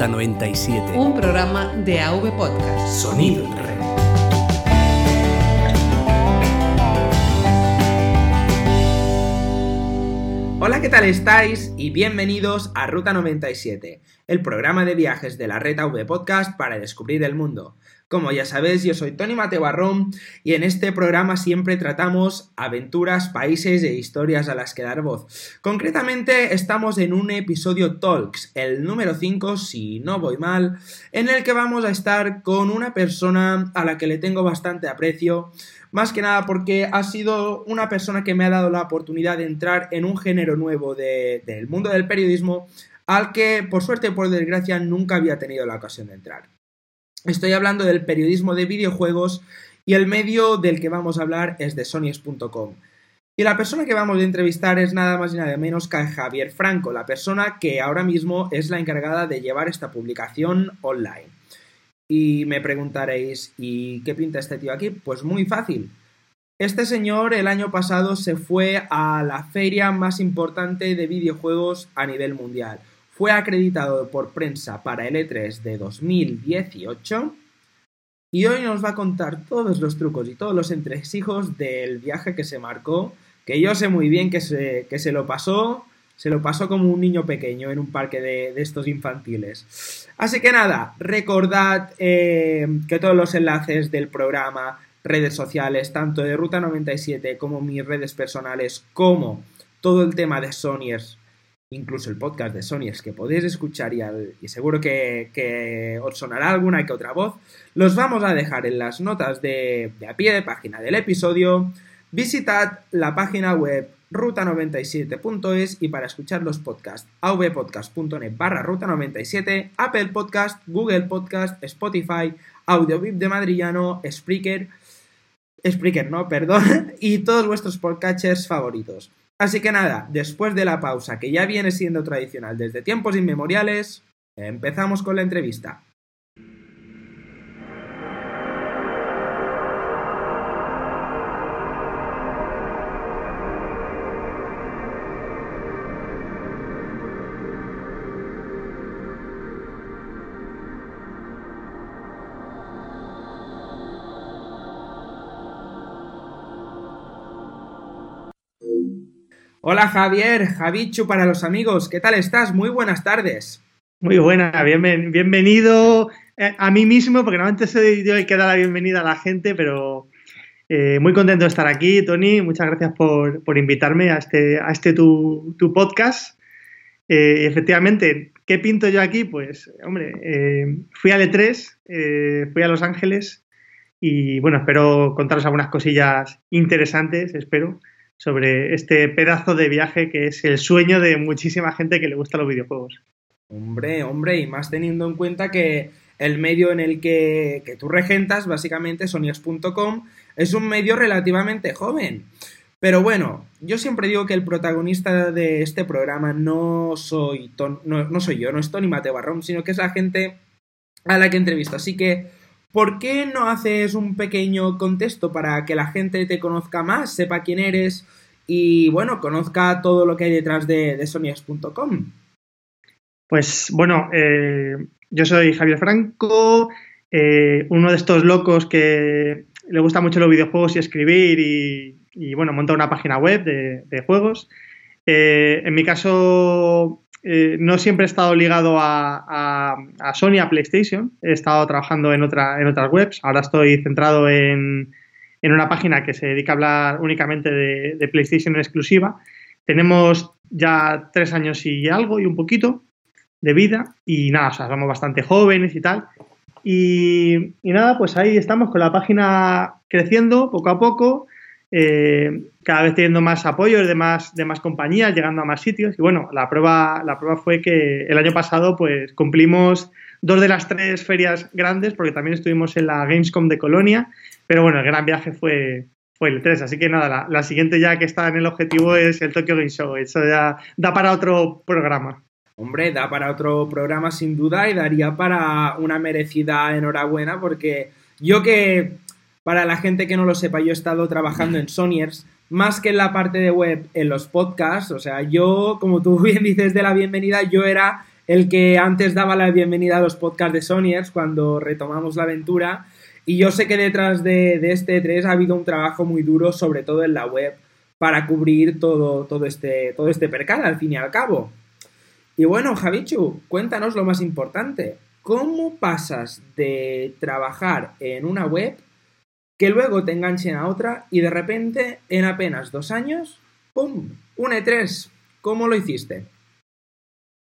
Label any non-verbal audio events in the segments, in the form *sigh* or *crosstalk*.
Ruta 97. Un programa de AV Podcast. Sonido en red. Hola, ¿qué tal estáis? Y bienvenidos a Ruta 97, el programa de viajes de la red AV Podcast para descubrir el mundo. Como ya sabéis, yo soy Tony Mateo Barrón y en este programa siempre tratamos aventuras, países e historias a las que dar voz. Concretamente estamos en un episodio Talks, el número 5, si no voy mal, en el que vamos a estar con una persona a la que le tengo bastante aprecio, más que nada porque ha sido una persona que me ha dado la oportunidad de entrar en un género nuevo de, del mundo del periodismo al que por suerte o por desgracia nunca había tenido la ocasión de entrar. Estoy hablando del periodismo de videojuegos y el medio del que vamos a hablar es de sonies.com. Y la persona que vamos a entrevistar es nada más y nada menos que Javier Franco, la persona que ahora mismo es la encargada de llevar esta publicación online. Y me preguntaréis, ¿y qué pinta este tío aquí? Pues muy fácil. Este señor el año pasado se fue a la feria más importante de videojuegos a nivel mundial fue acreditado por prensa para el E3 de 2018 y hoy nos va a contar todos los trucos y todos los entresijos del viaje que se marcó, que yo sé muy bien que se, que se lo pasó, se lo pasó como un niño pequeño en un parque de, estos infantiles. Así que nada, recordad eh, que todos los enlaces del programa, redes sociales, tanto de Ruta 97 como mis redes personales, como todo el tema de Sonyers incluso el podcast de Sonyers que podéis escuchar y, seguro que, os sonará alguna que otra voz, los vamos a dejar en las notas de, a pie de página del episodio. Visitad la página web ruta97.es y para escuchar los podcasts avpodcast.net barra ruta97, Apple Podcast, Google Podcast, Spotify, AudioVip de Madrillano, Spreaker, Spreaker no, perdón, *laughs* y todos vuestros podcatchers favoritos. Así que nada, después de la pausa que ya viene siendo tradicional desde tiempos inmemoriales, empezamos con la entrevista. Hola Javier, Javichu para los amigos, ¿qué tal estás? Muy buenas tardes. Muy buena, bienvenido eh, a mí mismo, porque normalmente soy yo el que da la bienvenida a la gente, pero eh, muy contento de estar aquí, Tony. Muchas gracias por, invitarme a este, a este tu, podcast. Eh, efectivamente, ¿qué pinto yo aquí? Pues, hombre, fui a E3, fui a Los Ángeles y, bueno, espero contaros algunas cosillas interesantes, espero sobre este pedazo de viaje que es el sueño de muchísima gente que le gusta los videojuegos. Hombre, hombre, y más teniendo en cuenta que el medio en el que, tú regentas, básicamente sonias.com, es un medio relativamente joven. Pero bueno, yo siempre digo que el protagonista de este programa no soy, no, soy yo, no es Tony Mateo Barrón, sino que es la gente a la que entrevisto. Así que, ¿por qué no haces un pequeño contexto para que la gente te conozca más, sepa quién eres y, bueno, conozca todo lo que hay detrás de, de sonias.com? Pues bueno, eh, yo soy Javier Franco, eh, uno de estos locos que le gusta mucho los videojuegos y escribir y, bueno, monta una página web de, juegos. Eh, en mi caso, no siempre he estado ligado a, Sony, a PlayStation. He estado trabajando en, otra, en otras webs. Ahora estoy centrado en, una página que se dedica a hablar únicamente de, de PlayStation exclusiva. Tenemos ya tres años y algo y un poquito de vida y nada, o sea, somos bastante jóvenes y tal. Y, nada, pues ahí estamos con la página creciendo poco a poco, eh, cada vez teniendo más apoyo de más, de más compañías, llegando a más sitios. Y bueno, la prueba, la prueba fue que el año pasado pues cumplimos dos de las tres ferias grandes, porque también estuvimos en la Gamescom de Colonia, pero bueno, el gran viaje fue, fue el 3, así que nada, la siguiente ya que está en el objetivo es el Tokyo Game Show, eso ya da para otro programa. Hombre, da para otro programa sin duda y daría para una merecida enhorabuena porque yo que, para la gente que no lo sepa, yo he estado trabajando en Sonyers, más que en la parte de web, en los podcasts, o sea, yo, como tú *laughs* bien dices de la bienvenida, yo era el que antes daba la bienvenida a los podcasts de Sonyers cuando retomamos la aventura. Y yo sé que detrás de, este 3 ha habido un trabajo muy duro, sobre todo en la web, para cubrir todo, todo, este, todo este percal, al fin y al cabo. Y bueno, Javichu, cuéntanos lo más importante. ¿Cómo pasas de trabajar en una web que luego te enganchen a otra y de repente, en apenas dos años, ¡pum! Un E3. ¿Cómo lo hiciste?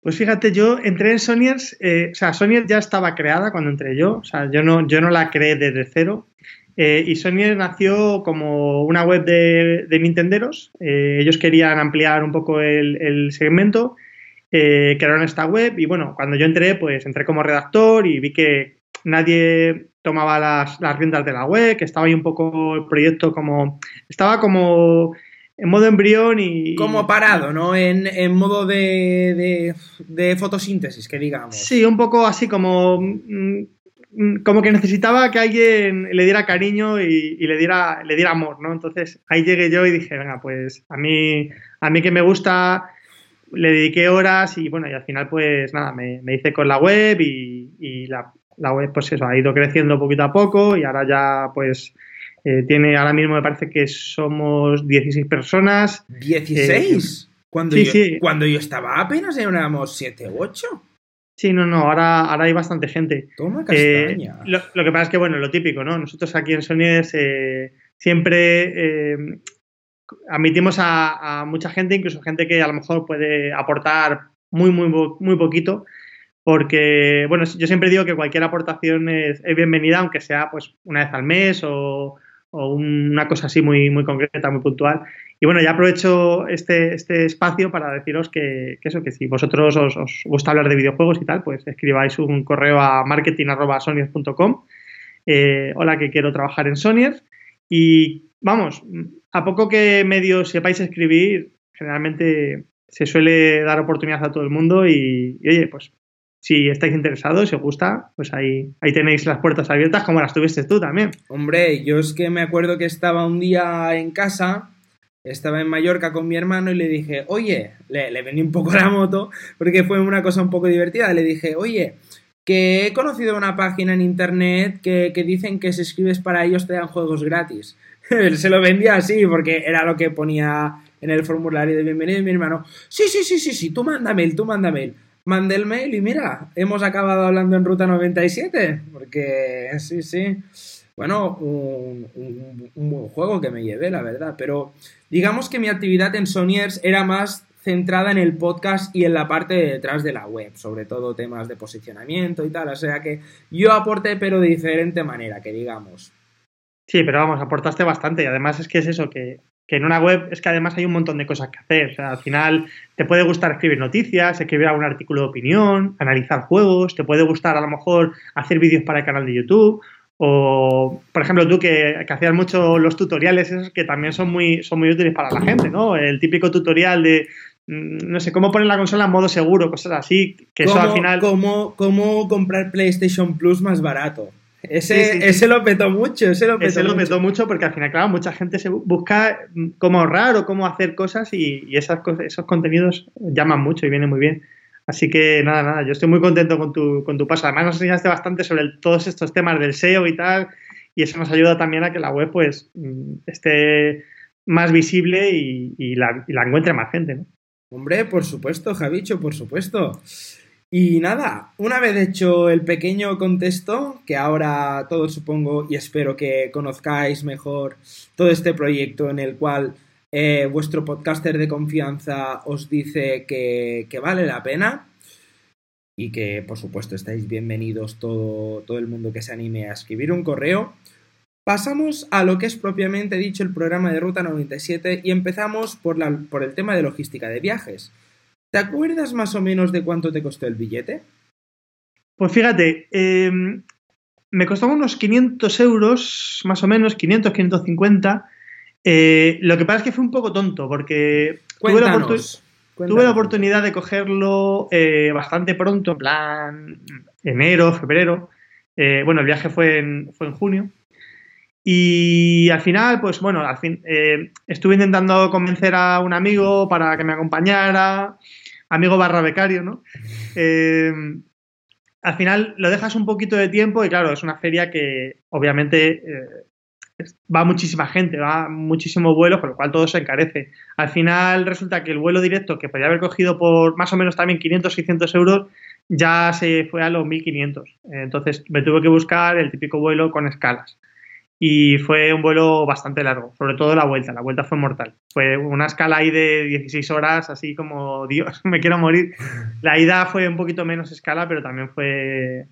Pues fíjate, yo entré en Sonyers, eh, o sea, Sonyers ya estaba creada cuando entré yo, o sea, yo no, yo no la creé desde cero. Eh, y Sonyers nació como una web de, de Nintenderos. Eh, ellos querían ampliar un poco el, el segmento, crearon esta web y bueno, cuando yo entré, pues entré como redactor y vi que nadie tomaba las, las riendas de la web, que estaba ahí un poco el proyecto como... Estaba como en modo embrión y... Como parado, ¿no? En, en modo de, de, de, fotosíntesis, que digamos. Sí, un poco así como... Mm, como que necesitaba que alguien le diera cariño y, y, le, diera, le diera amor, ¿no? Entonces ahí llegué yo y dije, venga, pues a mí, a mí que me gusta, le dediqué horas y bueno, y al final pues nada, me, me hice con la web y, y la, la, web pues eso, ha ido creciendo poquito a poco y ahora ya pues eh, tiene, ahora mismo me parece que somos 16 personas. ¿16? Eh, cuando, sí, yo, sí. cuando yo estaba apenas éramos 7 u 8. Sí, no, no, ahora, ahora hay bastante gente. Toma castaña. Eh, lo, lo, que pasa es que, bueno, lo típico, ¿no? Nosotros aquí en Sonyes eh, siempre admitimos a, a, mucha gente, incluso gente que a lo mejor puede aportar muy, muy, muy poquito, porque, bueno, yo siempre digo que cualquier aportación es, bienvenida, aunque sea pues una vez al mes o, una cosa así muy, muy concreta, muy puntual. Y bueno, ya aprovecho este, este espacio para deciros que, eso, que si vosotros os, gusta hablar de videojuegos y tal, pues escribáis un correo a marketing.sonyers.com. Eh, hola, que quiero trabajar en Sonyers. Y vamos, a poco que medio sepáis escribir, generalmente se suele dar oportunidad a todo el mundo y oye, pues si estáis interesados, si os gusta, pues ahí, ahí tenéis las puertas abiertas como las tuviste tú también. Hombre, yo es que me acuerdo que estaba un día en casa, estaba en Mallorca con mi hermano y le dije, oye, le, le vendí un poco la moto porque fue una cosa un poco divertida, le dije, oye, que he conocido una página en internet que, que dicen que si escribes para ellos te dan juegos gratis. *laughs* Se lo vendía así porque era lo que ponía en el formulario de bienvenido y mi hermano, sí, sí, sí, sí, sí, tú manda mail, tú manda mail mandé el mail y mira, hemos acabado hablando en Ruta 97, porque sí, sí. Bueno, un, buen juego que me llevé, la verdad, pero digamos que mi actividad en Sonyers era más centrada en el podcast y en la parte de detrás de la web, sobre todo temas de posicionamiento y tal, o sea que yo aporté pero de diferente manera, que digamos. Sí, pero vamos, aportaste bastante y además es que es eso, que que en una web es que además hay un montón de cosas que hacer. O sea, al final te puede gustar escribir noticias, escribir algún artículo de opinión, analizar juegos, te puede gustar a lo mejor hacer vídeos para el canal de YouTube. O, por ejemplo, tú que, que hacías mucho los tutoriales, esos que también son muy, son muy útiles para la gente, ¿no? El típico tutorial de, mm, no sé, cómo poner la consola en modo seguro, cosas así, que ¿Cómo, eso al final... Cómo, cómo comprar PlayStation Plus más barato? Ese, sí, sí, sí. ese, lo petó mucho, ese lo petó, ese mucho. lo petó mucho porque al final, claro, mucha gente se busca cómo ahorrar o cómo hacer cosas y, y esas cosas, esos contenidos llaman mucho y vienen muy bien. Así que nada, nada, yo estoy muy contento con tu, con tu paso. Además nos enseñaste bastante sobre el, todos estos temas del SEO y tal, y eso nos ayuda también a que la web pues esté más visible y, y, la, y la, encuentre más gente, ¿no? Hombre, por supuesto, Javicho, por supuesto. Y nada, una vez hecho el pequeño contexto, que ahora todos supongo y espero que conozcáis mejor todo este proyecto en el cual eh, vuestro podcaster de confianza os dice que, que, vale la pena y que por supuesto estáis bienvenidos todo, todo el mundo que se anime a escribir un correo. Pasamos a lo que es propiamente dicho el programa de Ruta 97 y empezamos por, la, por el tema de logística de viajes. ¿Te acuerdas más o menos de cuánto te costó el billete? Pues fíjate, eh, me costó unos 500 euros, más o menos, 500, 550. Eh, lo que pasa es que fue un poco tonto, porque tuve la, tuve la, oportunidad de cogerlo eh, bastante pronto, en plan enero, febrero. Eh, bueno, el viaje fue en, fue en junio. Y al final, pues bueno, al fin, eh, estuve intentando convencer a un amigo para que me acompañara. Amigo barra becario, ¿no? Eh, al final lo dejas un poquito de tiempo y claro, es una feria que obviamente eh, va muchísima gente, va muchísimo vuelo, con lo cual todo se encarece. Al final resulta que el vuelo directo que podía haber cogido por más o menos también 500, 600 euros, ya se fue a los 1500. Entonces me tuve que buscar el típico vuelo con escalas y fue un vuelo bastante largo, sobre todo la vuelta, la vuelta fue mortal. Fue una escala ahí de 16 horas, así como, Dios, me quiero morir. *laughs* La ida fue un poquito menos escala, pero también fue,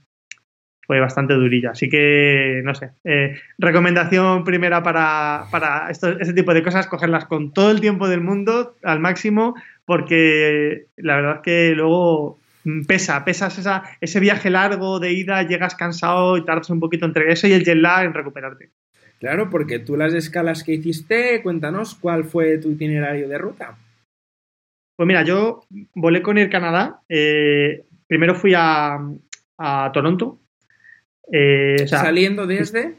fue bastante durilla. Así que, no sé, eh, recomendación primera para, para esto, este tipo de cosas, cogerlas con todo el tiempo del mundo, al máximo, porque la verdad que luego pesa, pesas esa, ese viaje largo de ida, llegas cansado y tardas un poquito entre eso y el jet lag en recuperarte. Claro, porque tú las escalas que hiciste, cuéntanos cuál fue tu itinerario de ruta. Pues mira, yo volé con Air Canadá. Eh, primero fui a, a Toronto. Eh, o sea, ¿Saliendo desde?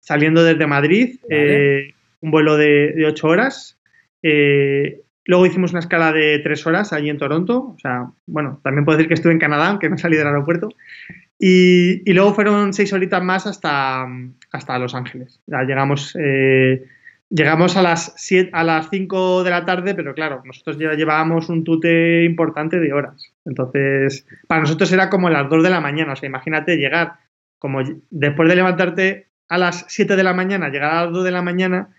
Saliendo desde Madrid, vale. eh, un vuelo de, de 8 horas. Eh, Luego hicimos una escala de tres horas allí en Toronto. O sea, bueno, también puedo decir que estuve en Canadá, aunque no salí del aeropuerto. Y, y luego fueron seis horitas más hasta, hasta Los Ángeles. Llegamos, eh, llegamos a las, siete, a las 5 de la tarde, pero claro, nosotros ya llevábamos un tute importante de horas. Entonces, para nosotros era como las 2 de la mañana. O sea, imagínate llegar como después de levantarte a las 7 de la mañana, llegar a las 2 de la mañana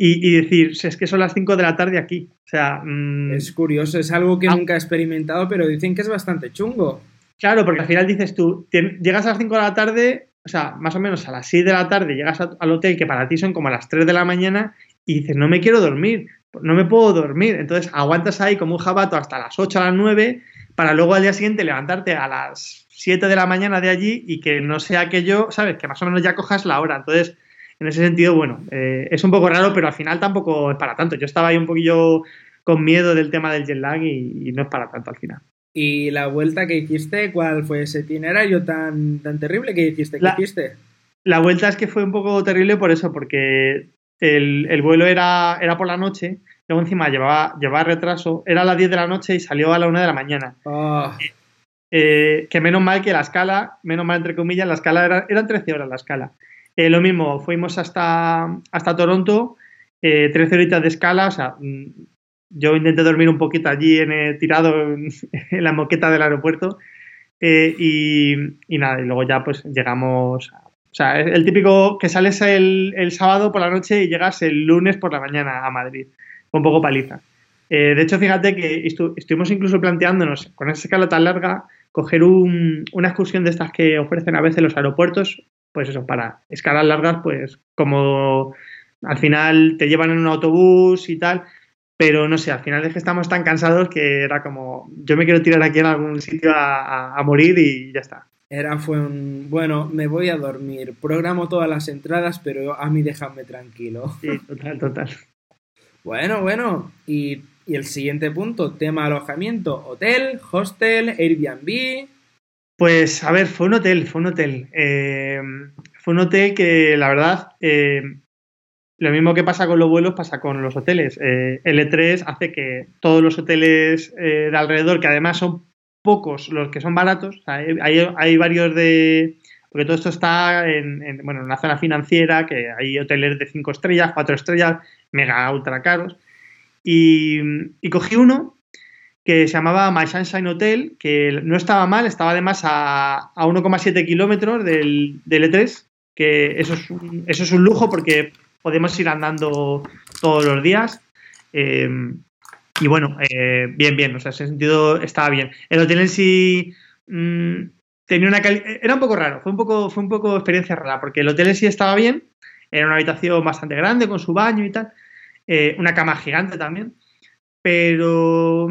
y, y, decir, es que son las 5 de la tarde aquí. O sea, mmm... es curioso, es algo que ah. nunca he experimentado, pero dicen que es bastante chungo. Claro, porque al final dices tú, llegas a las 5 de la tarde, o sea, más o menos a las 6 de la tarde llegas a, al hotel que para ti son como a las 3 de la mañana y dices, no me quiero dormir, no me puedo dormir. Entonces aguantas ahí como un jabato hasta las 8 a las 9 para luego al día siguiente levantarte a las 7 de la mañana de allí y que no sea aquello, ¿sabes? Que más o menos ya cojas la hora. Entonces en ese sentido, bueno, eh, es un poco raro, pero al final tampoco es para tanto. Yo estaba ahí un poquillo con miedo del tema del jet lag y, y no es para tanto al final. ¿Y la vuelta que hiciste, cuál fue ese itinerario tan, tan terrible que hiciste? ¿Qué la, hiciste? La vuelta es que fue un poco terrible por eso, porque el, el vuelo era, era por la noche, luego encima llevaba, llevaba retraso, era a las 10 de la noche y salió a la 1 de la mañana. Oh. Eh, que menos mal que la escala, menos mal entre comillas, la escala era, eran 13 horas la escala. Eh, lo mismo, fuimos hasta, hasta Toronto, eh, 13 horitas de escala, o sea, mm, yo intenté dormir un poquito allí en, tirado *laughs* en, la moqueta del aeropuerto eh, y, y, nada, y luego ya pues llegamos, o sea, el típico que sales el, el, sábado por la noche y llegas el lunes por la mañana a Madrid, un poco paliza. Eh, de hecho, fíjate que estu estuvimos incluso planteándonos con esa escala tan larga coger un, una excursión de estas que ofrecen a veces los aeropuertos, pues eso, para escalas largas, pues como al final te llevan en un autobús y tal, pero no sé, al final es que estamos tan cansados que era como, yo me quiero tirar aquí en algún sitio a, a, a morir y ya está. Era, fue un, bueno, me voy a dormir, programo todas las entradas, pero a mí déjame tranquilo. Sí, total, total. Bueno, bueno, y, y el siguiente punto, tema alojamiento, hotel, hostel, Airbnb, pues, a ver, fue un hotel, fue un hotel. Eh, fue un hotel que, la verdad, eh, lo mismo que pasa con los vuelos pasa con los hoteles. Eh, el E3 hace que todos los hoteles de alrededor, que además son pocos los que son baratos, hay, varios de... Porque todo esto está en, en, bueno, en una zona financiera, que hay hoteles de 5 estrellas, 4 estrellas, mega ultra caros. Y cogí uno que se llamaba My Sunshine Hotel, que no estaba mal, estaba además a, a 1,7 kilómetros del, del, E3, que eso es, un, eso es un lujo porque podemos ir andando todos los días. Eh, y bueno, eh, bien, bien, o sea, en ese sentido estaba bien. El hotel en sí mmm, tenía una era un poco raro, fue un poco, fue un poco experiencia rara, porque el hotel en sí estaba bien, era una habitación bastante grande con su baño y tal, eh, una cama gigante también, pero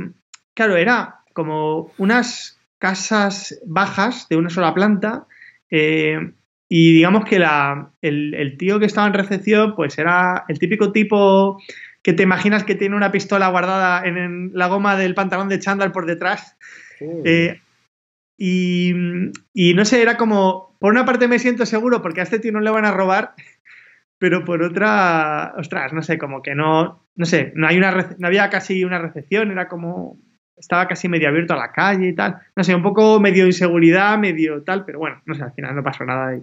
claro, era como unas casas bajas de una sola planta eh, y digamos que la, el, el, tío que estaba en recepción pues era el típico tipo que te imaginas que tiene una pistola guardada en, en la goma del pantalón de chándal por detrás. Eh, y, y, no sé, era como, por una parte me siento seguro porque a este tío no le van a robar, pero por otra, ostras, no sé, como que no, no sé, no, hay una, no había casi una recepción, era como, estaba casi medio abierto a la calle y tal. No sé, un poco medio inseguridad, medio tal, pero bueno, no sé, al final no pasó nada ahí.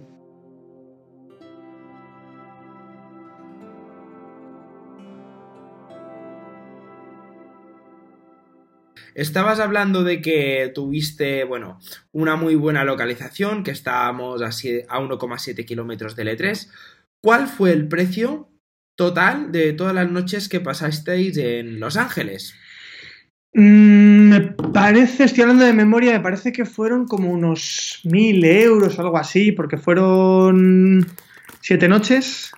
Estabas hablando de que tuviste, bueno, una muy buena localización, que estábamos a, 1,7 kilómetros del E3. ¿Cuál fue el precio total de todas las noches que pasasteis en Los Ángeles? Mm, me parece, estoy hablando de memoria, me parece que fueron como unos mil euros o algo así, porque fueron siete noches.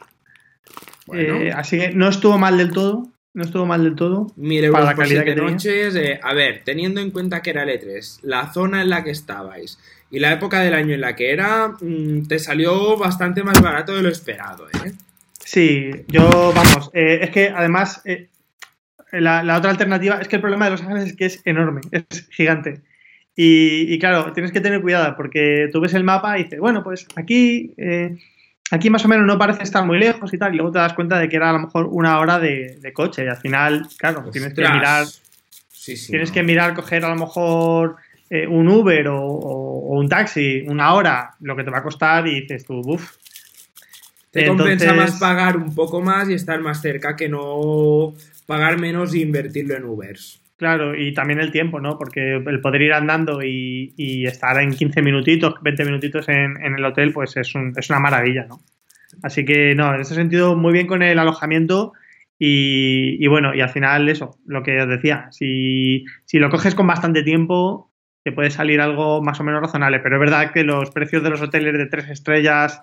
Eh, así que no estuvo mal del todo. No estuvo mal del todo. Mire, para la calidad que noches, eh, a ver, teniendo en cuenta que era el E3, la zona en la que estabais y la época del año en la que era, mm, te salió bastante más barato de lo esperado, ¿eh? Sí, yo, vamos, eh, es que además eh, la, otra alternativa es que el problema de Los Ángeles es que es enorme, es gigante. Y, y, claro, tienes que tener cuidado porque tú ves el mapa y dices, bueno, pues aquí aquí más o menos no parece estar muy lejos y tal, y luego te das cuenta de que era a lo mejor una hora de, coche, y al final, claro, tienes que mirar. tienes que mirar, coger a lo mejor eh, un Uber o, un taxi una hora, lo que te va a costar, y dices tú, uff. Te compensa más pagar un poco más y estar más cerca que no pagar menos e invertirlo en Ubers. Claro, y también el tiempo, ¿no? Porque el poder ir andando y, estar en 15 minutitos, 20 minutitos en, el hotel, pues es, es, una maravilla, ¿no? Así que, no, en ese sentido, muy bien con el alojamiento y, bueno, y al final eso, lo que os decía, si lo coges con bastante tiempo, te puede salir algo más o menos razonable, pero es verdad que los precios de los hoteles de tres estrellas,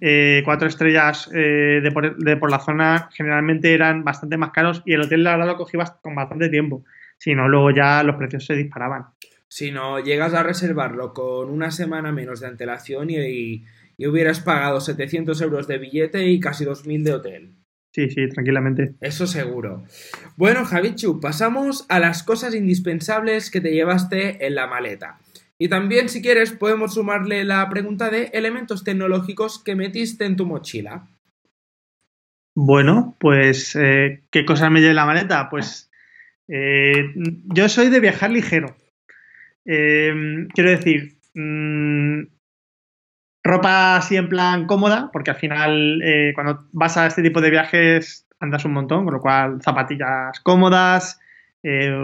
eh, cuatro estrellas eh, de, por, de, por, la zona generalmente eran bastante más caros y el hotel la verdad lo cogí con bastante tiempo si no, luego ya los precios se disparaban. Si no, llegas a reservarlo con una semana menos de antelación y, hubieras pagado 700 euros de billete y casi 2.000 de hotel. Sí, sí, tranquilamente. Eso seguro. Bueno, Javichu, pasamos a las cosas indispensables que te llevaste en la maleta. Y también, si quieres, podemos sumarle la pregunta de elementos tecnológicos que metiste en tu mochila. Bueno, pues, eh, ¿qué cosas me llevé en la maleta? Pues eh, yo soy de viajar ligero. Eh, quiero decir, mm, ropa así en plan cómoda, porque al final eh, cuando vas a este tipo de viajes andas un montón, con lo cual zapatillas cómodas,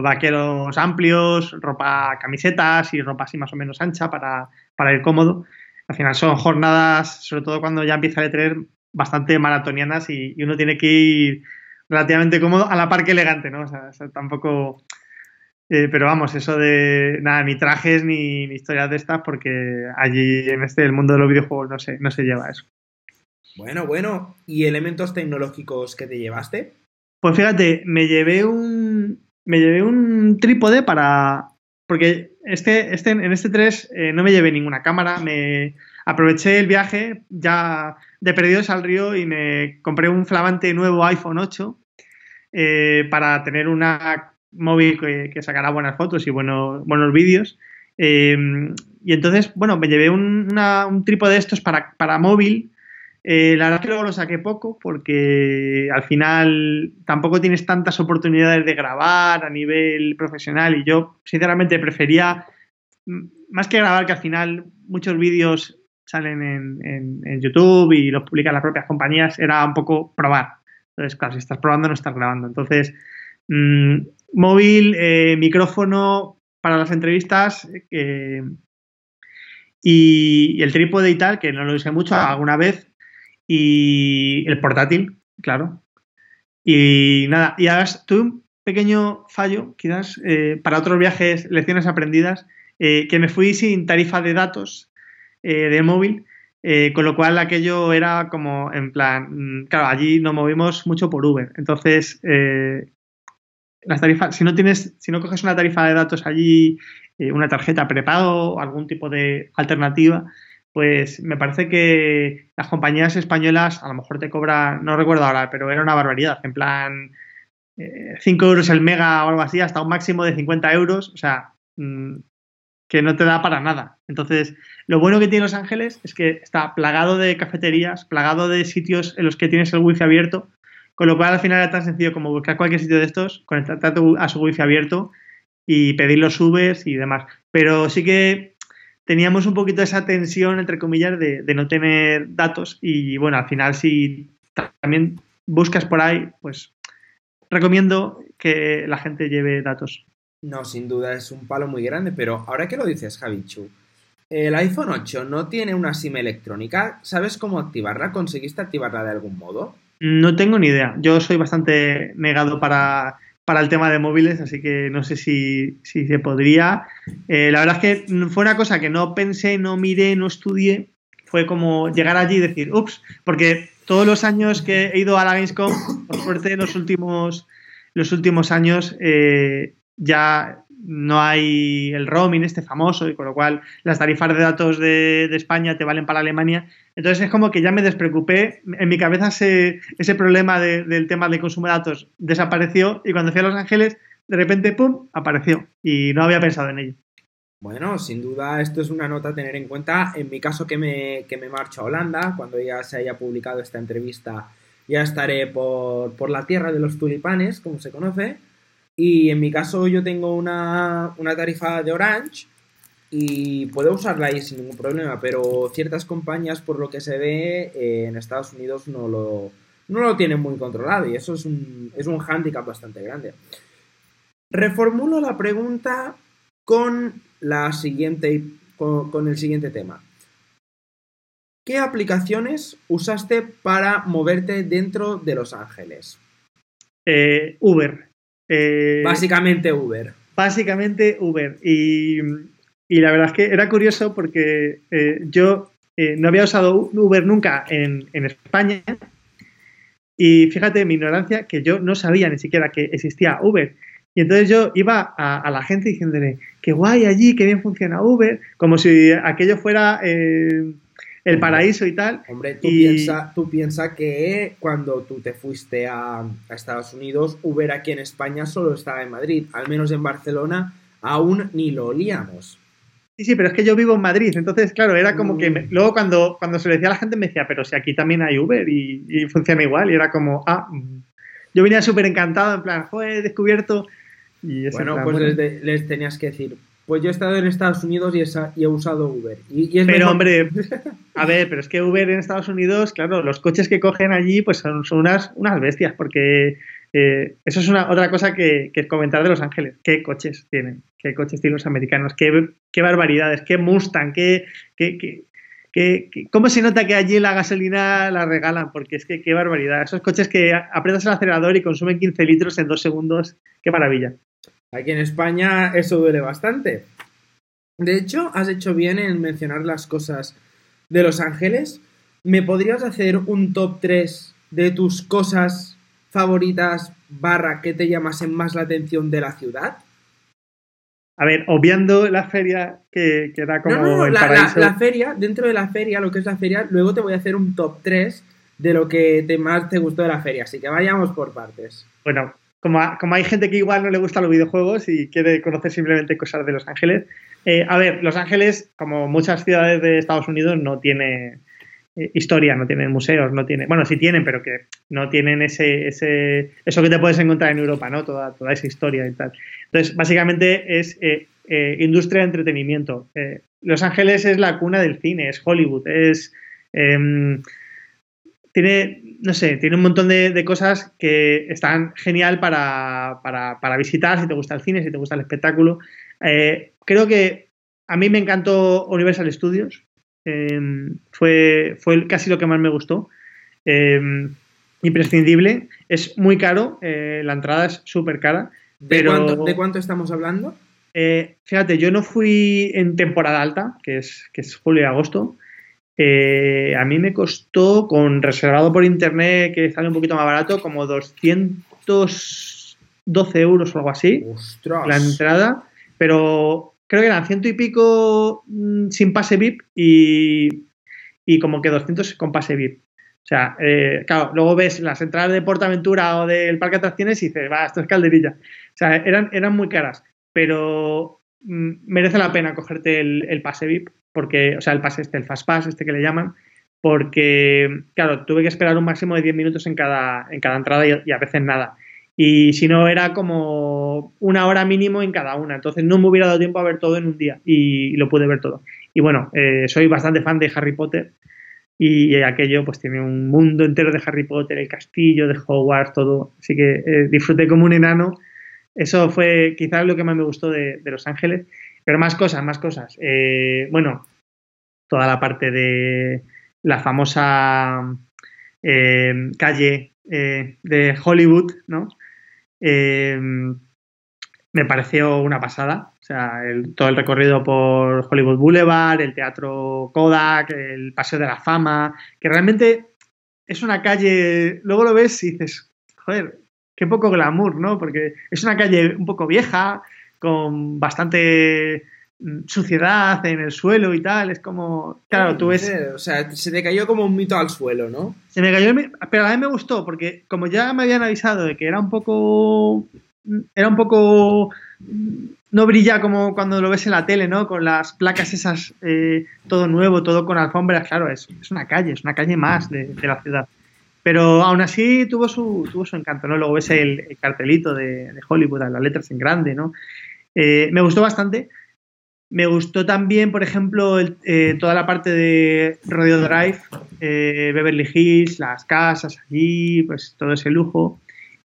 vaqueros amplios, ropa, camisetas y ropa así más o menos ancha para, ir cómodo. Al final son jornadas, sobre todo cuando ya empieza a tener bastante maratonianas y uno tiene que ir relativamente cómodo, a la par que elegante, ¿no? O sea, tampoco... Eh, pero vamos, eso de nada, ni trajes ni, historias de estas, porque allí en este el mundo de los videojuegos no se, no se lleva eso. Bueno, bueno, ¿y elementos tecnológicos que te llevaste? Pues fíjate, me llevé un. Me llevé un trípode para. Porque este, este, en este 3 eh, no me llevé ninguna cámara. Me aproveché el viaje ya de perdidos al río y me compré un flamante nuevo iPhone 8 eh, para tener una móvil que, sacará buenas fotos y buenos, buenos vídeos. Eh, y entonces, bueno, me llevé un, trípode de estos para, para móvil. Eh, la verdad que luego lo saqué poco porque al final tampoco tienes tantas oportunidades de grabar a nivel profesional y yo sinceramente prefería, más que grabar, que al final muchos vídeos salen en YouTube y los publican las propias compañías, era un poco probar. Entonces, claro, si estás probando no estás grabando. Entonces, mm, móvil, eh, micrófono para las entrevistas eh, y, el trípode y tal, que no lo usé mucho alguna vez, y el portátil, claro. Y nada, y ahora tuve un pequeño fallo, quizás, eh, para otros viajes, lecciones aprendidas, que me fui sin tarifa de datos de móvil eh, con lo cual aquello era como en plan, mm, claro, allí nos movimos mucho por Uber. Entonces, eh, las tarifas, si no tienes, si no coges una tarifa de datos allí, eh, una tarjeta prepago algún tipo de alternativa, pues me parece que las compañías españolas a lo mejor te cobran, no recuerdo ahora, pero era una barbaridad, en plan 5 euros el mega o algo así, hasta un máximo de 50 euros, o sea, mm, que no te da para nada. Entonces, lo bueno que tiene Los Ángeles es que está plagado de cafeterías, plagado de sitios en los que tienes el wifi abierto, con lo cual al final era tan sencillo como buscar cualquier sitio de estos, conectarte a, su wifi abierto y pedir los Ubers y demás. Pero sí que teníamos un poquito esa tensión, entre comillas, de, de no tener datos y bueno, al final si también buscas por ahí, pues recomiendo que la gente lleve datos. No, sin duda es un palo muy grande, pero ahora que lo dices, Javichu, el iPhone 8 no tiene una SIM electrónica. ¿Sabes cómo activarla? ¿Conseguiste activarla de algún modo? No tengo ni idea. Yo soy bastante negado para, para el tema de móviles, así que no sé si, si se podría. Eh, la verdad es que fue una cosa que no pensé, no miré, no estudié. Fue como llegar allí y decir, ups, porque todos los años que he ido a la Gamescom, por suerte, los últimos, los últimos años eh, ya no hay el roaming este famoso y con lo cual las tarifas de datos de, de, España te valen para Alemania. Entonces es como que ya me despreocupé. En mi cabeza ese, ese problema de, del tema de consumo de datos desapareció y cuando fui a Los Ángeles, de repente, ¡pum!, apareció y no había pensado en ello. Bueno, sin duda esto es una nota a tener en cuenta. En mi caso que me, que me marcho a Holanda, cuando ya se haya publicado esta entrevista, ya estaré por, por la tierra de los tulipanes, como se conoce. Y en mi caso yo tengo una, una tarifa de Orange y puedo usarla ahí sin ningún problema, pero ciertas compañías, por lo que se ve, eh, en Estados Unidos no lo, no lo tienen muy controlado y eso es un, es un hándicap bastante grande. Reformulo la pregunta con, la siguiente, con, el siguiente tema. ¿Qué aplicaciones usaste para moverte dentro de Los Ángeles? Eh, Uber. Eh, básicamente Uber. Básicamente Uber. Y, y, la verdad es que era curioso porque eh, yo eh, no había usado Uber nunca en, en, España. Y fíjate mi ignorancia que yo no sabía ni siquiera que existía Uber. Y entonces yo iba a, a la gente diciéndole, qué guay allí, qué bien funciona Uber, como si aquello fuera eh, el paraíso y tal. Hombre, tú, y... piensa, que cuando tú te fuiste a, a, Estados Unidos, Uber aquí en España solo estaba en Madrid, al menos en Barcelona aún ni lo olíamos. Sí, sí, pero es que yo vivo en Madrid, entonces, claro, era como mm. que me, luego cuando, cuando se lo decía a la gente me decía, pero si aquí también hay Uber y, y funciona igual, y era como, ah, yo venía súper encantado, en plan, joder, he descubierto. Y bueno, plan, pues bueno. Les, les, tenías que decir, pues yo he estado en Estados Unidos y, he usado Uber. Y, y pero mejor... hombre, *laughs* a ver, pero es que Uber en Estados Unidos, claro, los coches que cogen allí pues son, son unas, unas bestias, porque eh, eso es una otra cosa que, que, comentar de Los Ángeles. ¿Qué coches tienen? ¿Qué coches tienen los americanos? ¿Qué, qué barbaridades? ¿Qué Mustang? ¿Qué, qué, qué que, que, ¿Cómo se nota que allí la gasolina la regalan? Porque es que qué barbaridad. Esos coches que aprietas el acelerador y consumen 15 litros en dos segundos, qué maravilla. Aquí en España eso duele bastante. De hecho, has hecho bien en mencionar las cosas de Los Ángeles. ¿Me podrías hacer un top 3 de tus cosas favoritas barra que te llamasen más la atención de la ciudad? A ver, obviando la feria que, que era como no, no, no, el la, paraíso. La, la, feria, dentro de la feria, lo que es la feria, luego te voy a hacer un top 3 de lo que te, más te gustó de la feria. Así que vayamos por partes. Bueno, como, como, hay gente que igual no le gustan los videojuegos y quiere conocer simplemente cosas de Los Ángeles. Eh, a ver, Los Ángeles, como muchas ciudades de Estados Unidos, no tiene eh, historia, no tienen museos, no tiene, bueno, sí tienen, pero que no tienen ese, ese, eso que te puedes encontrar en Europa, ¿no? Toda, toda esa historia y tal. Entonces, básicamente es eh, industria de entretenimiento. Los Ángeles es la cuna del cine, es Hollywood, es em, tiene, no sé, tiene un montón de, de cosas que están genial para, para, para, visitar, si te gusta el cine, si te gusta el espectáculo. Eh, creo que a mí me encantó Universal Studios. Eh, fue, fue casi lo que más me gustó. Eh, imprescindible. Es muy caro, eh, la entrada es súper cara. ¿De, pero, cuánto, ¿De cuánto estamos hablando? Eh, fíjate, yo no fui en temporada alta, que es, que es julio y agosto. Eh, a mí me costó, con reservado por internet, que sale un poquito más barato, como 212 euros o algo así. ¡Ostras! La entrada. Pero creo que eran ciento y pico mmm, sin pase VIP y, y, como que 200 con pase VIP. O sea, eh, claro, luego ves las entradas de Portaventura o del Parque de Atracciones y dices, va, esto es calderilla. O sea, eran, eran muy caras, pero merece la pena cogerte el, pase VIP porque, o sea, el pase este, el fast pass, este que le llaman, porque, claro, tuve que esperar un máximo de 10 minutos en cada, en cada entrada y, y a veces nada. Y si no, era como una hora mínimo en cada una. Entonces no me hubiera dado tiempo a ver todo en un día y, lo pude ver todo. Y bueno, eh, soy bastante fan de Harry Potter y aquello pues tiene un mundo entero de Harry Potter, el castillo de Hogwarts, todo. Así que eh, disfruté como un enano. Eso fue quizás lo que más me gustó de, Los Ángeles. Pero más cosas, más cosas. Eh, bueno, toda la parte de la famosa eh, calle de Hollywood, ¿no? me pareció una pasada. O sea, todo el recorrido por Hollywood Boulevard, el Teatro Kodak, el Paseo de la Fama, que realmente es una calle, luego lo ves y dices, joder, qué poco glamour, ¿no? Porque es una calle un poco vieja, con bastante mm, suciedad en el suelo y tal, es como, claro, tú ves... O sea, se te cayó como un mito al suelo, ¿no? Se me cayó, pero a mí me gustó, porque como ya me habían avisado de que era un poco era un poco no brilla como cuando lo ves en la tele, ¿no? Con las placas esas, eh, todo nuevo, todo con alfombras, claro, es, es, una calle, es una calle más de, la ciudad. Pero aún así tuvo su, tuvo su encanto, ¿no? Luego ves el, cartelito de, Hollywood, las letras en grande, ¿no? Eh, me gustó bastante. Me gustó también, por ejemplo, eh, toda la parte de Rodeo Drive, Beverly Hills, las casas allí, pues todo ese lujo.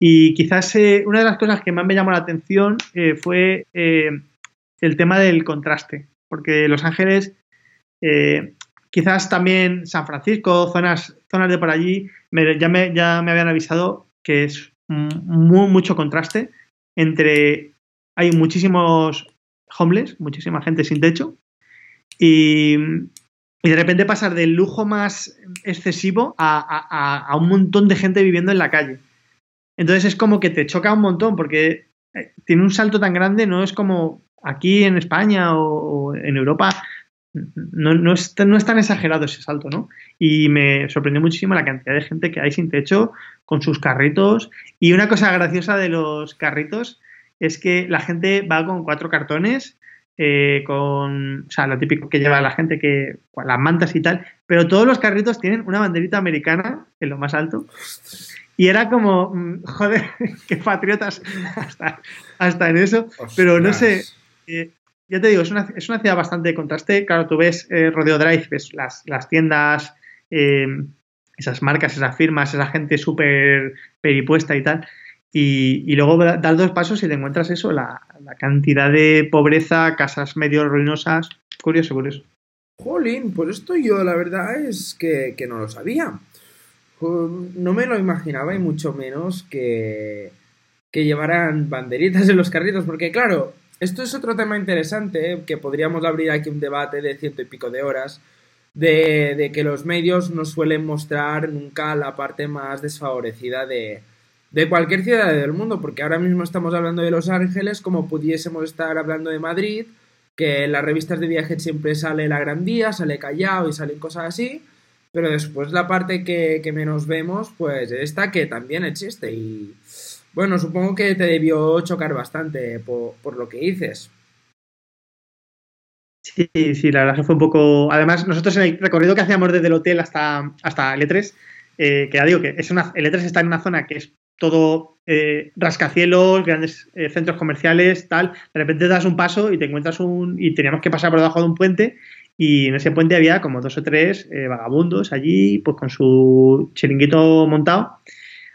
Y quizás eh, una de las cosas que más me llamó la atención eh, fue eh, el tema del contraste, porque Los Ángeles, quizás también San Francisco, zonas, zonas de por allí, ya, me, ya me habían avisado que es muy, mucho contraste entre, hay muchísimos homeless, muchísima gente sin techo, y, de repente pasar del lujo más excesivo a un montón de gente viviendo en la calle. Entonces es como que te choca un montón porque eh, tiene un salto tan grande, no es como aquí en España o, en Europa, no, no, es, no, es, tan exagerado ese salto, ¿no? Y me sorprendió muchísimo la cantidad de gente que hay sin techo con sus carritos. Y una cosa graciosa de los carritos es que la gente va con cuatro cartones, eh, con, o sea, lo típico que lleva la gente, que las mantas y tal, pero todos los carritos tienen una banderita americana en lo más alto. Y era como, mm, joder, *laughs* qué patriotas *laughs* hasta, en eso. Pero no sé, eh, ya te digo, es una, es una, ciudad bastante de contraste. Claro, tú ves eh, Rodeo Drive, ves las, las tiendas, eh, esas marcas, esas firmas, esa gente súper peripuesta y tal. Y, y, luego das dos pasos y te encuentras eso, la, la, cantidad de pobreza, casas medio ruinosas. Curioso, curioso. Jolín, pues esto yo la verdad es que, que no lo sabía. No me lo imaginaba y mucho menos que, que llevaran banderitas en los carritos, porque claro, esto es otro tema interesante, que podríamos abrir aquí un debate de ciento y pico de horas, de, de, que los medios no suelen mostrar nunca la parte más desfavorecida de, de cualquier ciudad del mundo, porque ahora mismo estamos hablando de Los Ángeles como pudiésemos estar hablando de Madrid, que en las revistas de viaje siempre sale la Gran Vía, sale Callao y salen cosas así, pero después la parte que, menos vemos, pues esta que también existe. Y bueno, supongo que te debió chocar bastante por, lo que dices. Sí, sí, la verdad que fue un poco. Además, nosotros en el recorrido que hacíamos desde el hotel hasta, hasta el E3, eh, que ya digo que es una, el E3 está en una zona que es todo eh, rascacielos, grandes eh, centros comerciales, tal. De repente das un paso y te encuentras un. y teníamos que pasar por debajo de un puente y en ese puente había como dos o tres eh, vagabundos allí, pues con su chiringuito montado.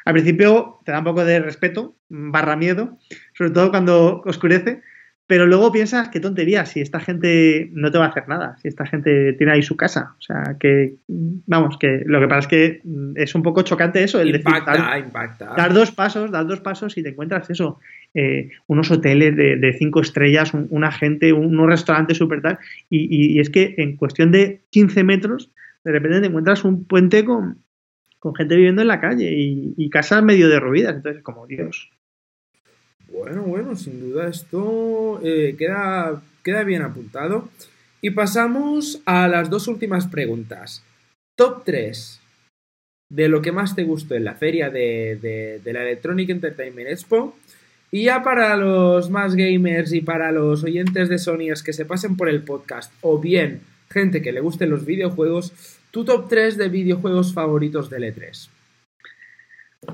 Al principio te da un poco de respeto, barra miedo, sobre todo cuando oscurece, pero luego piensas, qué tontería, si esta gente no te va a hacer nada, si esta gente tiene ahí su casa. O sea, que, vamos, que lo que pasa es que es un poco chocante eso, el impacta, decir, impacta. dar dos pasos, dar dos pasos y te encuentras eso, eh, unos hoteles de, cinco estrellas, una gente, unos restaurantes súper tal, y, es que en cuestión de 15 metros, de repente te encuentras un puente con, con gente viviendo en la calle y, y casas medio derruidas, entonces como Dios. Bueno, bueno, sin duda esto eh, queda, queda bien apuntado. Y pasamos a las dos últimas preguntas. Top 3 de lo que más te gustó en la feria de, de, la Electronic Entertainment Expo. Y ya para los más gamers y para los oyentes de Sonyers que se pasen por el podcast, o bien gente que le gusten los videojuegos, tu top 3 de videojuegos favoritos del E3.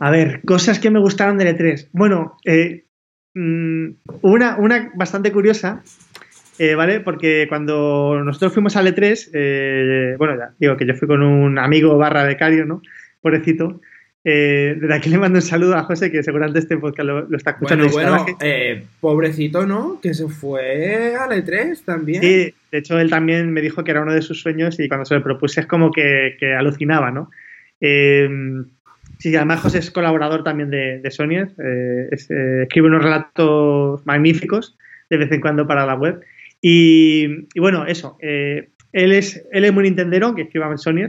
A ver, cosas que me gustaron del E3. Bueno, eh, mm, una, una bastante curiosa, eh, ¿vale? Porque cuando nosotros fuimos al E3, eh, bueno, ya digo que yo fui con un amigo barra becario, ¿no? Pobrecito. Eh, desde aquí le mando un saludo a José, que seguramente este podcast lo, lo está escuchando. Bueno, eh, pobrecito, ¿no? Que se fue al E3 también. Sí, de hecho él también me dijo que era uno de sus sueños y cuando se lo propuse es como que, que alucinaba, ¿no? Eh, sí, además José es colaborador también de, de Sony, eh, es, eh, escribe unos relatos magníficos de vez en cuando para la web. Y, y bueno, eso, eh, él, es, él es muy nintendero, que escriba en Sony.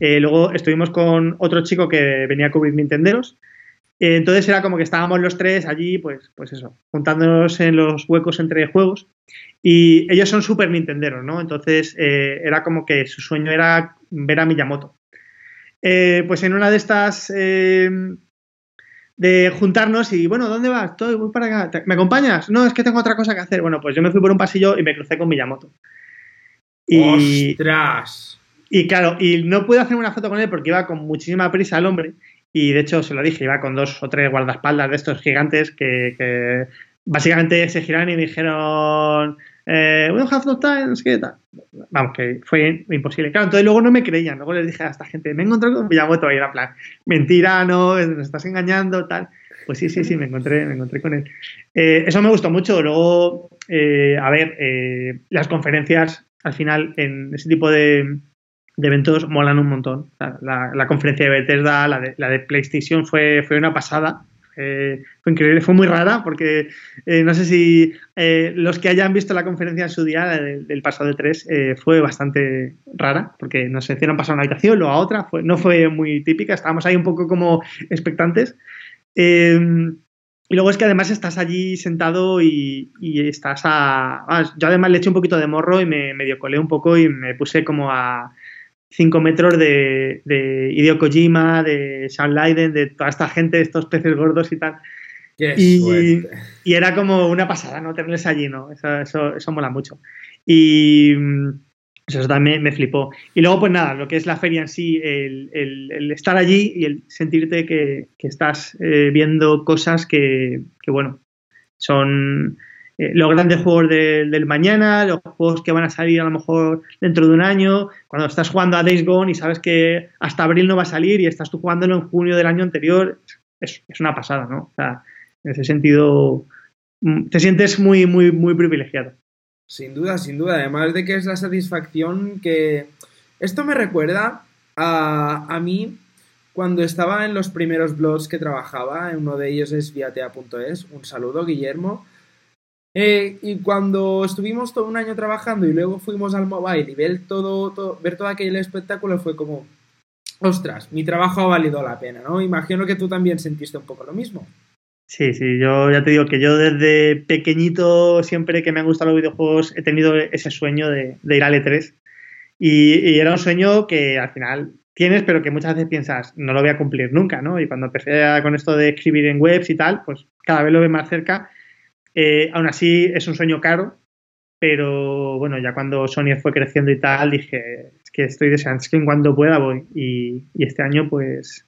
Eh, luego estuvimos con otro chico que venía a cubrir Nintenderos. Eh, entonces era como que estábamos los tres allí, pues, pues eso, juntándonos en los huecos entre juegos. Y ellos son súper nintenderos, ¿no? Entonces eh, era como que su sueño era ver a Miyamoto. Pues en una de estas de juntarnos y bueno, ¿dónde vas? Estoy, voy para acá. ¿Te- ¿Me acompañas? No, es que tengo otra cosa que hacer. Bueno, pues yo me fui por un pasillo y me crucé con Miyamoto. Y, ¡Ostras! Y claro, y no pude hacer una foto con él porque iba con muchísima prisa el hombre. Y de hecho, se lo dije, iba con dos o tres guardaespaldas de estos gigantes que, que básicamente se giraron y dijeron, eh, we have no tal. Vamos, que fue imposible. Claro, entonces luego no me creían. Luego les dije a esta gente, me encontré con Miyamoto y era plan, mentira, no, nos estás engañando, tal. Pues sí, sí, sí, me encontré, me encontré con él. Eh, eso me gustó mucho. Luego, eh, a ver, eh, las conferencias, al final, en ese tipo de, de eventos molan un montón. Sea, la, la conferencia de Bethesda, la de, la de PlayStation fue, fue una pasada. Eh, fue increíble, fue muy rara porque eh, no sé si eh, los que hayan visto la conferencia en su día la del, del pasado de 3 eh, fue bastante rara porque nos hicieron pasar a una habitación, luego a otra, fue, no fue muy típica, estábamos ahí un poco como expectantes. Eh, y luego es que además estás allí sentado y, y estás a... ah, yo además le eché un poquito de morro y me medio colé un poco y me puse como a 5 metros de, de Hideo Kojima, de Sean Leiden, de toda esta gente, estos peces gordos y tal. ¡Qué Y-! Y era como una pasada, ¿no? Tenerles allí, ¿no? Eso, eso, eso mola mucho. Y mm, eso también me flipó. Y luego, pues nada, lo que es la feria en sí, el, el- el estar allí y el sentirte que, que estás eh, viendo cosas que, que, bueno, son eh, los grandes juegos del- mañana, los juegos que van a salir a lo mejor dentro de un año, cuando estás jugando a Days Gone y sabes que hasta abril no va a salir y estás tú jugándolo en junio del año anterior, es, es una pasada, ¿no? O sea, en ese sentido, mm, te sientes muy, muy, muy privilegiado. Sin duda, sin duda. Además de que es la satisfacción que... Esto me recuerda a, a mí cuando estaba en los primeros blogs que trabajaba. Uno de ellos es viatea.es. Un saludo, Guillermo. Eh, y cuando estuvimos todo un año trabajando y luego fuimos al mobile y ver todo, ver todo aquel espectáculo fue como... Ostras, mi trabajo ha valido la pena, ¿no? Imagino que tú también sentiste un poco lo mismo. Sí, sí, yo ya te digo que yo desde pequeñito, siempre que me han gustado los videojuegos, he tenido ese sueño de, de ir al E3. Y, era un sueño que al final tienes, pero que muchas veces piensas, no lo voy a cumplir nunca, ¿no? Y cuando empecé con esto de escribir en webs y tal, pues cada vez lo ves más cerca. Eh, aún así, es un sueño caro, pero bueno, ya cuando Sony fue creciendo y tal, dije, es que estoy deseando, es que en cuanto pueda voy. Y, y este año, pues,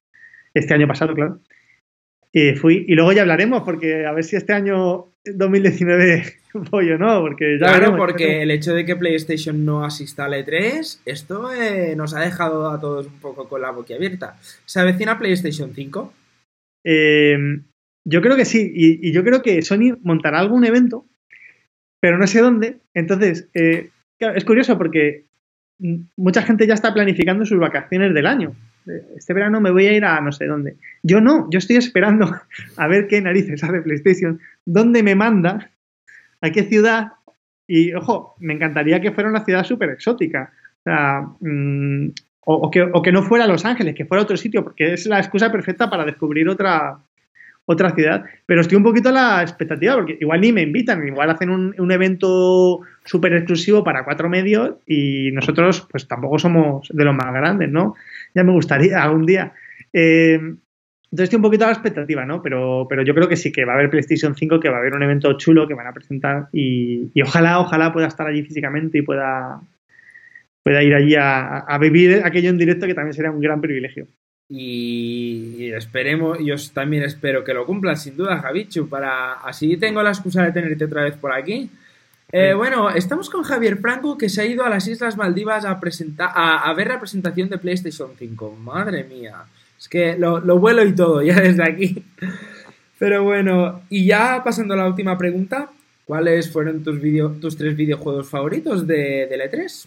este año pasado, claro. Eh, fui, y luego ya hablaremos, porque a ver si este año 2019 *laughs* voy o no, porque ya Claro, veremos. porque el hecho de que PlayStation no asista al E3, esto eh, nos ha dejado a todos un poco con la boca abierta. ¿Se avecina PlayStation 5? Eh, yo creo que sí, y, yo creo que Sony montará algún evento, pero no sé dónde. Entonces, eh, es curioso porque mucha gente ya está planificando sus vacaciones del año. Eh, Este verano me voy a ir a no sé dónde. Yo no, yo estoy esperando *laughs* a ver qué narices hace PlayStation, dónde me manda, a qué ciudad. Y ojo, me encantaría que fuera una ciudad súper exótica. O sea, mm, o que, o que no fuera Los Ángeles, que fuera otro sitio, porque es la excusa perfecta para descubrir otra, otra ciudad. Pero estoy un poquito a la expectativa, porque igual ni me invitan, igual hacen un, evento súper exclusivo para cuatro medios y nosotros pues tampoco somos de los más grandes, ¿no? Ya me gustaría *laughs* algún día. Eh, entonces estoy un poquito a la expectativa, ¿no? Pero, pero yo creo que sí, que va a haber PlayStation 5, que va a haber un evento chulo que van a presentar y, ojalá, ojalá pueda estar allí físicamente y pueda, pueda ir allí a vivir aquello en directo, que también sería un gran privilegio. Y esperemos, yo también espero que lo cumplas, sin duda, Javichu, para así tengo la excusa de tenerte otra vez por aquí. Eh, bueno, estamos con Javier Franco que se ha ido a las Islas Maldivas a, presentar, a, ver la presentación de PlayStation 5. Madre mía, es que lo, vuelo y todo ya *laughs* desde aquí. Pero bueno, y ya pasando a la última pregunta, ¿cuáles fueron tus, video, tus tres videojuegos favoritos de, de E3?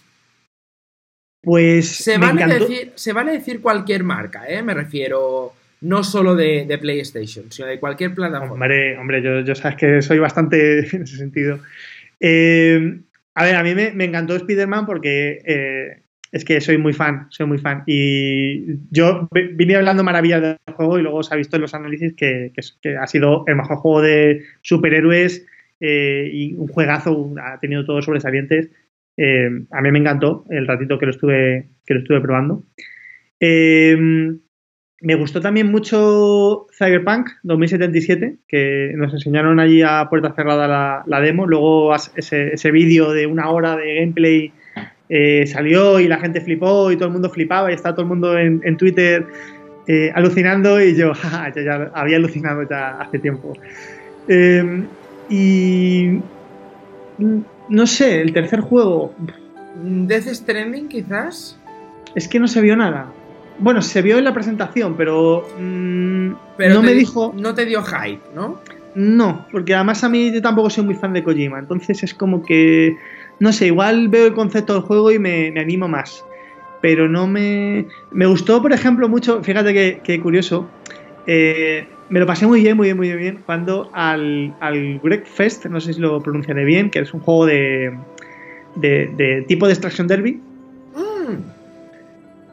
Pues se vale, decir, se vale decir cualquier marca, ¿eh? Me refiero no solo de, PlayStation, sino de cualquier plataforma. Hombre, hombre yo, yo sabes que soy bastante *laughs* en ese sentido. Eh, a ver, a mí me, encantó Spider-Man porque eh, es que soy muy fan, soy muy fan. Y yo vine hablando maravillas del juego y luego se ha visto en los análisis que, ha sido el mejor juego de superhéroes eh, y un juegazo, ha tenido todos sobresalientes. Eh, a mí me encantó el ratito que lo estuve, que lo estuve probando. Eh, me gustó también mucho Cyberpunk 2077, que nos enseñaron allí a puerta cerrada la, demo. Luego ese, vídeo de una hora de gameplay eh, salió y la gente flipó y todo el mundo flipaba y está todo el mundo en, Twitter alucinando y yo, *laughs* ya había alucinado ya hace tiempo. y no sé, el tercer juego. Death Stranding, quizás. Es que no se vio nada. Bueno, se vio en la presentación, pero. Mm, pero no me dijo. No te dio hype, ¿no? No, porque además a mí yo tampoco soy muy fan de Kojima. Entonces es como que. No sé, igual veo el concepto del juego y me, animo más. Pero no me. Me gustó, por ejemplo, mucho. Fíjate que, curioso. Eh, me lo pasé muy bien, muy bien, muy bien cuando al, al Greg Fest, no sé si lo pronunciaré bien, que es un juego de, de, tipo de extraction derby. Mm.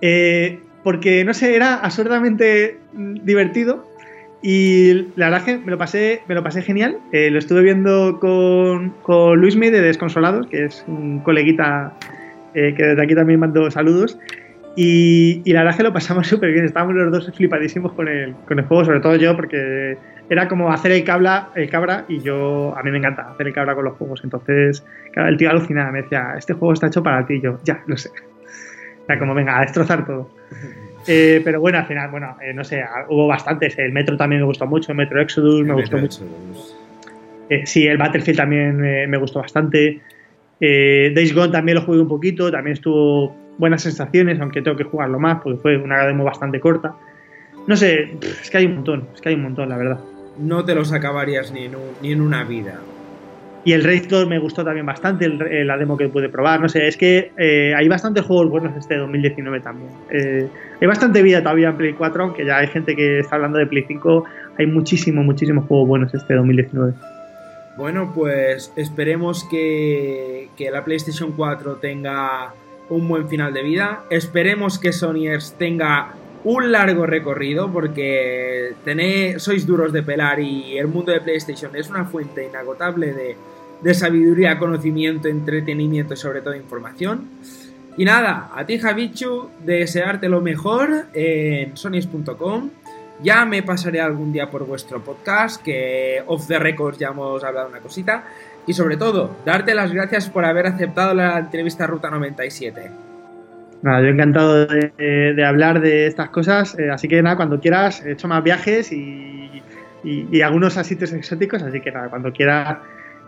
Eh, porque, no sé, era absurdamente divertido y la verdad que me lo pasé, me lo pasé genial. Eh, lo estuve viendo con, con Luismi de Desconsolados, que es un coleguita eh, que desde aquí también mando saludos. Y, la verdad es que lo pasamos *laughs* súper bien, estábamos los dos flipadísimos con el, con el juego, sobre todo yo, porque era como hacer el cabra, el cabra y yo, a mí me encanta hacer el cabra con los juegos. Entonces, el tío alucinaba, me decía, este juego está hecho para ti, y yo, ya, lo sé. O sea, como venga, a destrozar todo. *laughs* Eh, pero bueno, al final, bueno, eh, no sé, hubo bastantes. El Metro también me gustó mucho, el Metro Exodus me gustó mucho. Eh, sí, el Battlefield también me gustó bastante. Days Gone también lo jugué un poquito, también estuvo buenas sensaciones, aunque tengo que jugarlo más porque fue una demo bastante corta. No sé, es que hay un montón, es que hay un montón, la verdad. No te los acabarías ni en, ni en una vida. Y el Raid 2 me gustó también bastante, eh, la demo que pude probar. No sé, es que eh, hay bastantes juegos buenos este 2019 también. Eh, hay bastante vida todavía en Play 4, aunque ya hay gente que está hablando de Play 5. Hay muchísimo, muchísimos juegos buenos este 2019. Bueno, pues esperemos que, que la PlayStation 4 tenga un buen final de vida. Esperemos que Sonyers tenga un largo recorrido porque sois duros de pelar y el mundo de PlayStation es una fuente inagotable de, sabiduría, conocimiento, entretenimiento y sobre todo información. Y nada, a ti Javichu, desearte lo mejor en sonys.com. Ya me pasaré algún día por vuestro podcast, que off the records ya hemos hablado una cosita. Y sobre todo, darte las gracias por haber aceptado la entrevista Ruta 97. Nada, yo encantado de, hablar de estas cosas, eh, así que nada, cuando quieras, he hecho más viajes y, algunos a sitios exóticos, así que nada, cuando quieras,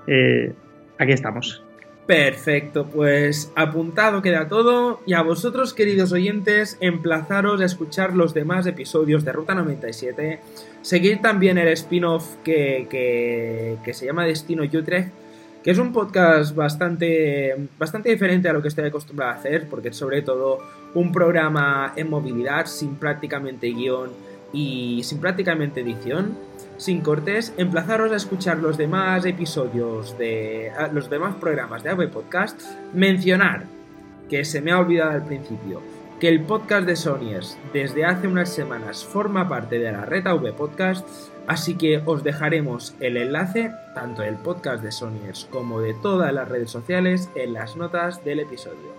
eh, aquí estamos. Perfecto, pues apuntado queda todo y a vosotros queridos oyentes emplazaros a escuchar los demás episodios de Ruta 97, seguir también el spin-off que, que, se llama Destino Utrecht que es un podcast bastante, bastante diferente a lo que estoy acostumbrado a hacer, porque es sobre todo un programa en movilidad sin prácticamente guion y sin prácticamente edición, sin cortes, emplazaros a escuchar los demás episodios de los demás programas de AV Podcast, mencionar que se me ha olvidado al principio que el podcast de Sonyers desde hace unas semanas forma parte de la red AV Podcast Así que os dejaremos el enlace, tanto del podcast de Sonyers como de todas las redes sociales, en las notas del episodio.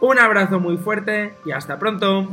Un abrazo muy fuerte y hasta pronto.